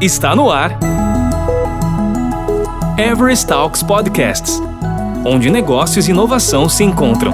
Está no ar. Everest Talks Podcasts onde negócios e inovação se encontram.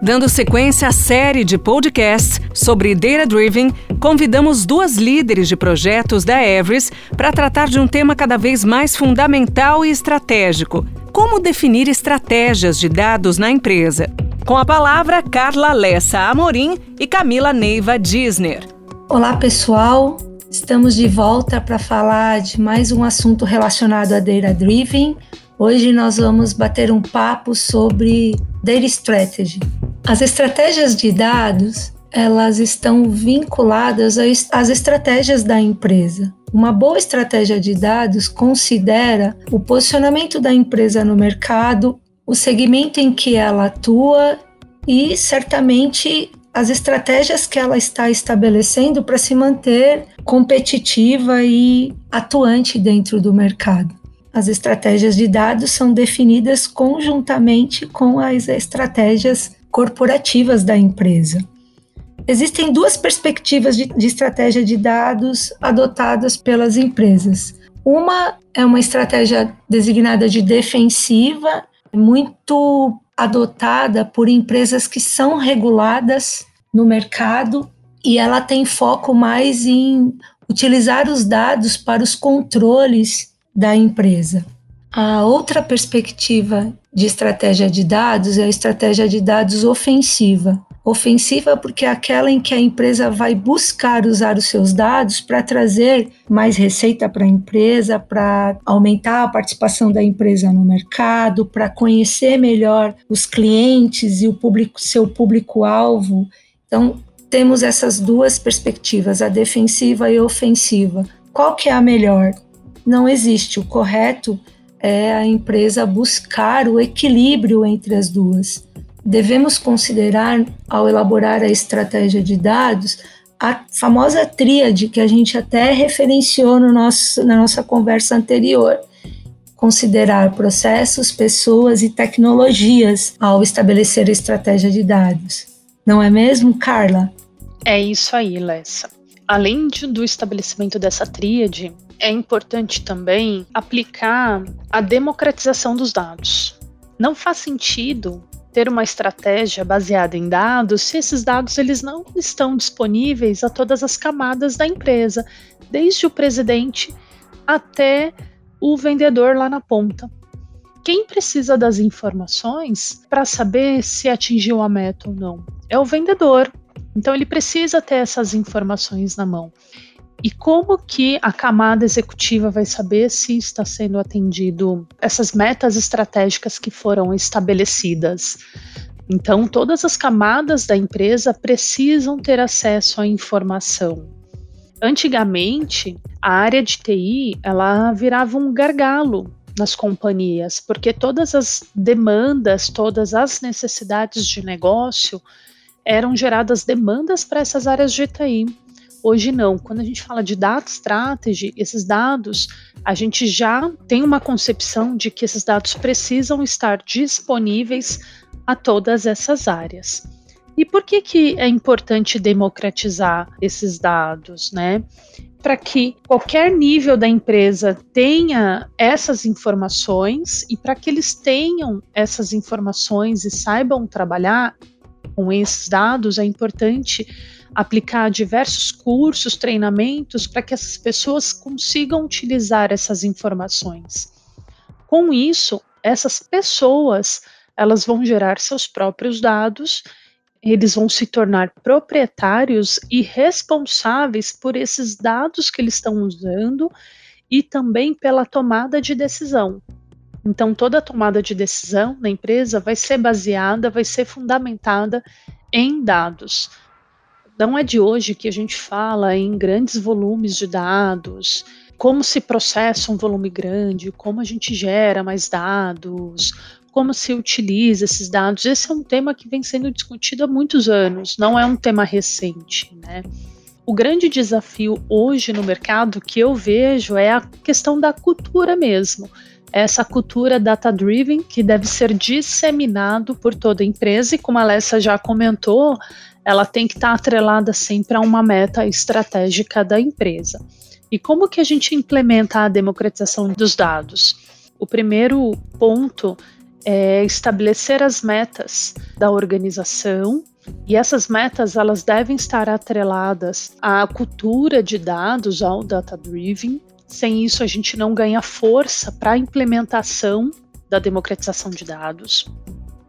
Dando sequência à série de podcasts sobre Data Driven, convidamos duas líderes de projetos da Everest para tratar de um tema cada vez mais fundamental e estratégico: como definir estratégias de dados na empresa. Com a palavra, Carla Lessa Amorim e Camila Neiva Disner. Olá, pessoal. Estamos de volta para falar de mais um assunto relacionado a Data Driven. Hoje nós vamos bater um papo sobre Data Strategy. As estratégias de dados, elas estão vinculadas às estratégias da empresa. Uma boa estratégia de dados considera o posicionamento da empresa no mercado, o segmento em que ela atua e certamente as estratégias que ela está estabelecendo para se manter competitiva e atuante dentro do mercado. As estratégias de dados são definidas conjuntamente com as estratégias corporativas da empresa. Existem duas perspectivas de, de estratégia de dados adotadas pelas empresas. Uma é uma estratégia designada de defensiva, muito adotada por empresas que são reguladas no mercado e ela tem foco mais em utilizar os dados para os controles da empresa. A outra perspectiva de estratégia de dados é a estratégia de dados ofensiva. Ofensiva porque é aquela em que a empresa vai buscar usar os seus dados para trazer mais receita para a empresa, para aumentar a participação da empresa no mercado, para conhecer melhor os clientes e o público, seu público-alvo. Então, temos essas duas perspectivas, a defensiva e a ofensiva. Qual que é a melhor? Não existe. O correto é a empresa buscar o equilíbrio entre as duas devemos considerar, ao elaborar a estratégia de dados, a famosa tríade que a gente até referenciou no nosso, na nossa conversa anterior. Considerar processos, pessoas e tecnologias ao estabelecer a estratégia de dados. Não é mesmo, Carla? É isso aí, Lessa. Além de, do estabelecimento dessa tríade, é importante também aplicar a democratização dos dados. Não faz sentido ter uma estratégia baseada em dados se esses dados eles não estão disponíveis a todas as camadas da empresa, desde o presidente até o vendedor lá na ponta. Quem precisa das informações para saber se atingiu a meta ou não? É o vendedor. Então ele precisa ter essas informações na mão. E como que a camada executiva vai saber se está sendo atendido essas metas estratégicas que foram estabelecidas? Então, todas as camadas da empresa precisam ter acesso à informação. Antigamente, a área de TI ela virava um gargalo nas companhias, porque todas as demandas, todas as necessidades de negócio eram geradas demandas para essas áreas de TI. Hoje não. Quando a gente fala de data strategy, esses dados, a gente já tem uma concepção de que esses dados precisam estar disponíveis a todas essas áreas. E por que, que é importante democratizar esses dados, né? Para que qualquer nível da empresa tenha essas informações e para que eles tenham essas informações e saibam trabalhar com esses dados, é importante aplicar diversos cursos, treinamentos para que essas pessoas consigam utilizar essas informações. Com isso, essas pessoas elas vão gerar seus próprios dados, eles vão se tornar proprietários e responsáveis por esses dados que eles estão usando e também pela tomada de decisão. Então, toda tomada de decisão na empresa vai ser baseada, vai ser fundamentada em dados. Não é de hoje que a gente fala em grandes volumes de dados, como se processa um volume grande, como a gente gera mais dados, como se utiliza esses dados. Esse é um tema que vem sendo discutido há muitos anos, não é um tema recente, né? O grande desafio hoje no mercado que eu vejo é a questão da cultura mesmo. Essa cultura data-driven que deve ser disseminado por toda a empresa, e como a Alessa já comentou, ela tem que estar tá atrelada sempre a uma meta estratégica da empresa. E como que a gente implementa a democratização dos dados? O primeiro ponto é estabelecer as metas da organização e essas metas elas devem estar atreladas à cultura de dados, ao data driven. Sem isso a gente não ganha força para a implementação da democratização de dados.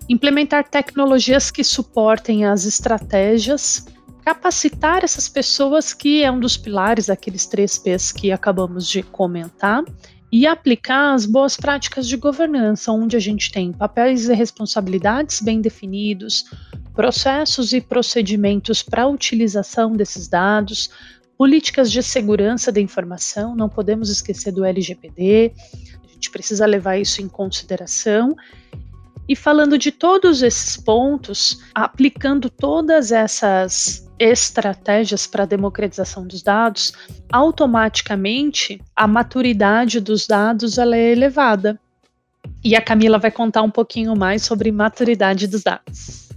Implementar tecnologias que suportem as estratégias, capacitar essas pessoas que é um dos pilares daqueles três P's que acabamos de comentar e aplicar as boas práticas de governança, onde a gente tem papéis e responsabilidades bem definidos, processos e procedimentos para a utilização desses dados, políticas de segurança da informação, não podemos esquecer do LGPD, a gente precisa levar isso em consideração. E falando de todos esses pontos, aplicando todas essas estratégias para a democratização dos dados, automaticamente a maturidade dos dados ela é elevada. E a Camila vai contar um pouquinho mais sobre maturidade dos dados.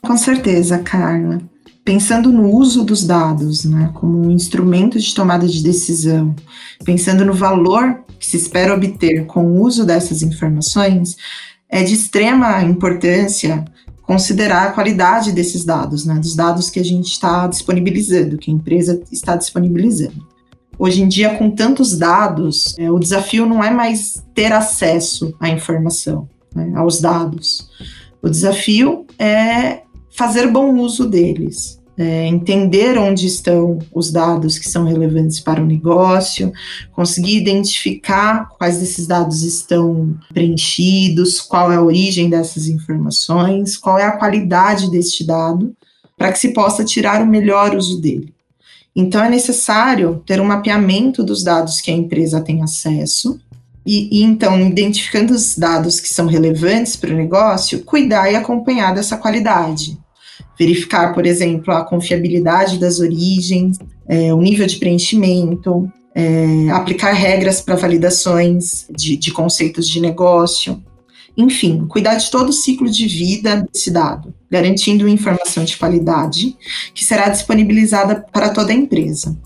Com certeza, Carla. Pensando no uso dos dados, né, como um instrumento de tomada de decisão, pensando no valor que se espera obter com o uso dessas informações, é de extrema importância considerar a qualidade desses dados, né, dos dados que a gente está disponibilizando, que a empresa está disponibilizando. Hoje em dia, com tantos dados, é, o desafio não é mais ter acesso à informação, né, aos dados. O desafio é fazer bom uso deles, é, entender onde estão os dados que são relevantes para o negócio, conseguir identificar quais desses dados estão preenchidos, qual é a origem dessas informações, qual é a qualidade deste dado, para que se possa tirar o melhor uso dele. Então, é necessário ter um mapeamento dos dados que a empresa tem acesso. E, e então, identificando os dados que são relevantes para o negócio, cuidar e acompanhar dessa qualidade verificar, por exemplo, a confiabilidade das origens, é, o nível de preenchimento, é, aplicar regras para validações de, de conceitos de negócio, enfim, cuidar de todo o ciclo de vida desse dado, garantindo informação de qualidade que será disponibilizada para toda a empresa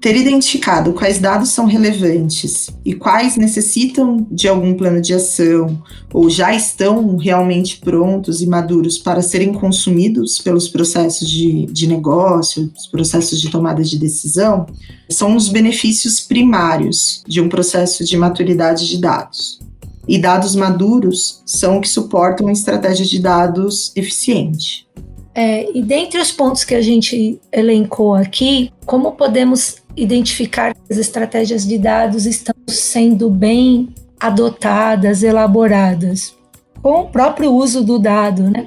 ter identificado quais dados são relevantes e quais necessitam de algum plano de ação ou já estão realmente prontos e maduros para serem consumidos pelos processos de, de negócio, os processos de tomada de decisão, são os benefícios primários de um processo de maturidade de dados. E dados maduros são o que suportam uma estratégia de dados eficiente. É, e dentre os pontos que a gente elencou aqui, como podemos identificar que as estratégias de dados estão sendo bem adotadas, elaboradas, com o próprio uso do dado, né?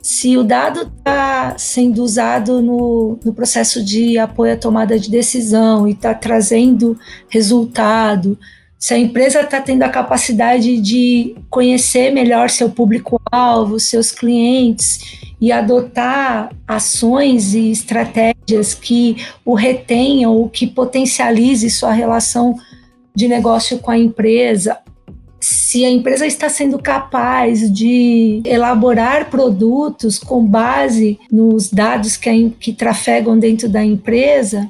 Se o dado está sendo usado no, no processo de apoio à tomada de decisão e está trazendo resultado, se a empresa está tendo a capacidade de conhecer melhor seu público-alvo, seus clientes e adotar ações e estratégias que o retenham ou que potencialize sua relação de negócio com a empresa, se a empresa está sendo capaz de elaborar produtos com base nos dados que, que trafegam dentro da empresa,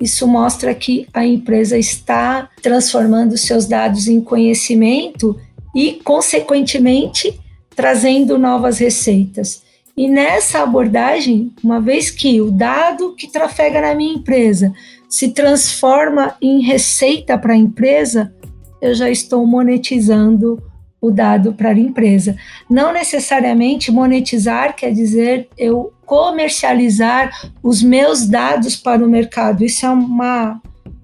isso mostra que a empresa está transformando seus dados em conhecimento e, consequentemente, trazendo novas receitas. E nessa abordagem, uma vez que o dado que trafega na minha empresa se transforma em receita para a empresa, eu já estou monetizando o dado para a empresa. Não necessariamente monetizar quer dizer eu comercializar os meus dados para o mercado. Isso é uma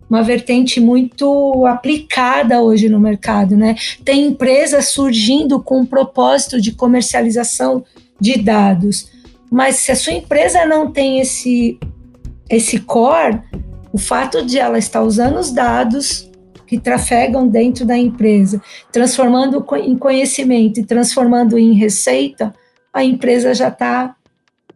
uma vertente muito aplicada hoje no mercado, né? Tem empresas surgindo com o propósito de comercialização de dados, mas se a sua empresa não tem esse esse core, o fato de ela estar usando os dados que trafegam dentro da empresa, transformando em conhecimento e transformando em receita, a empresa já está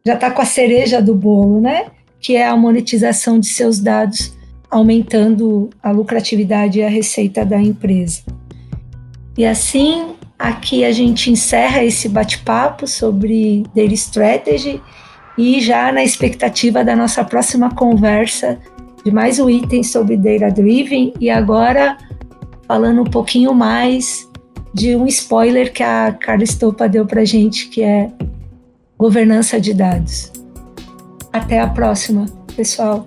já tá com a cereja do bolo, né? Que é a monetização de seus dados, aumentando a lucratividade e a receita da empresa. E assim, aqui a gente encerra esse bate-papo sobre Data Strategy e já na expectativa da nossa próxima conversa de mais um item sobre Data Driven e agora falando um pouquinho mais de um spoiler que a Carla Estopa deu para gente, que é governança de dados. Até a próxima, pessoal.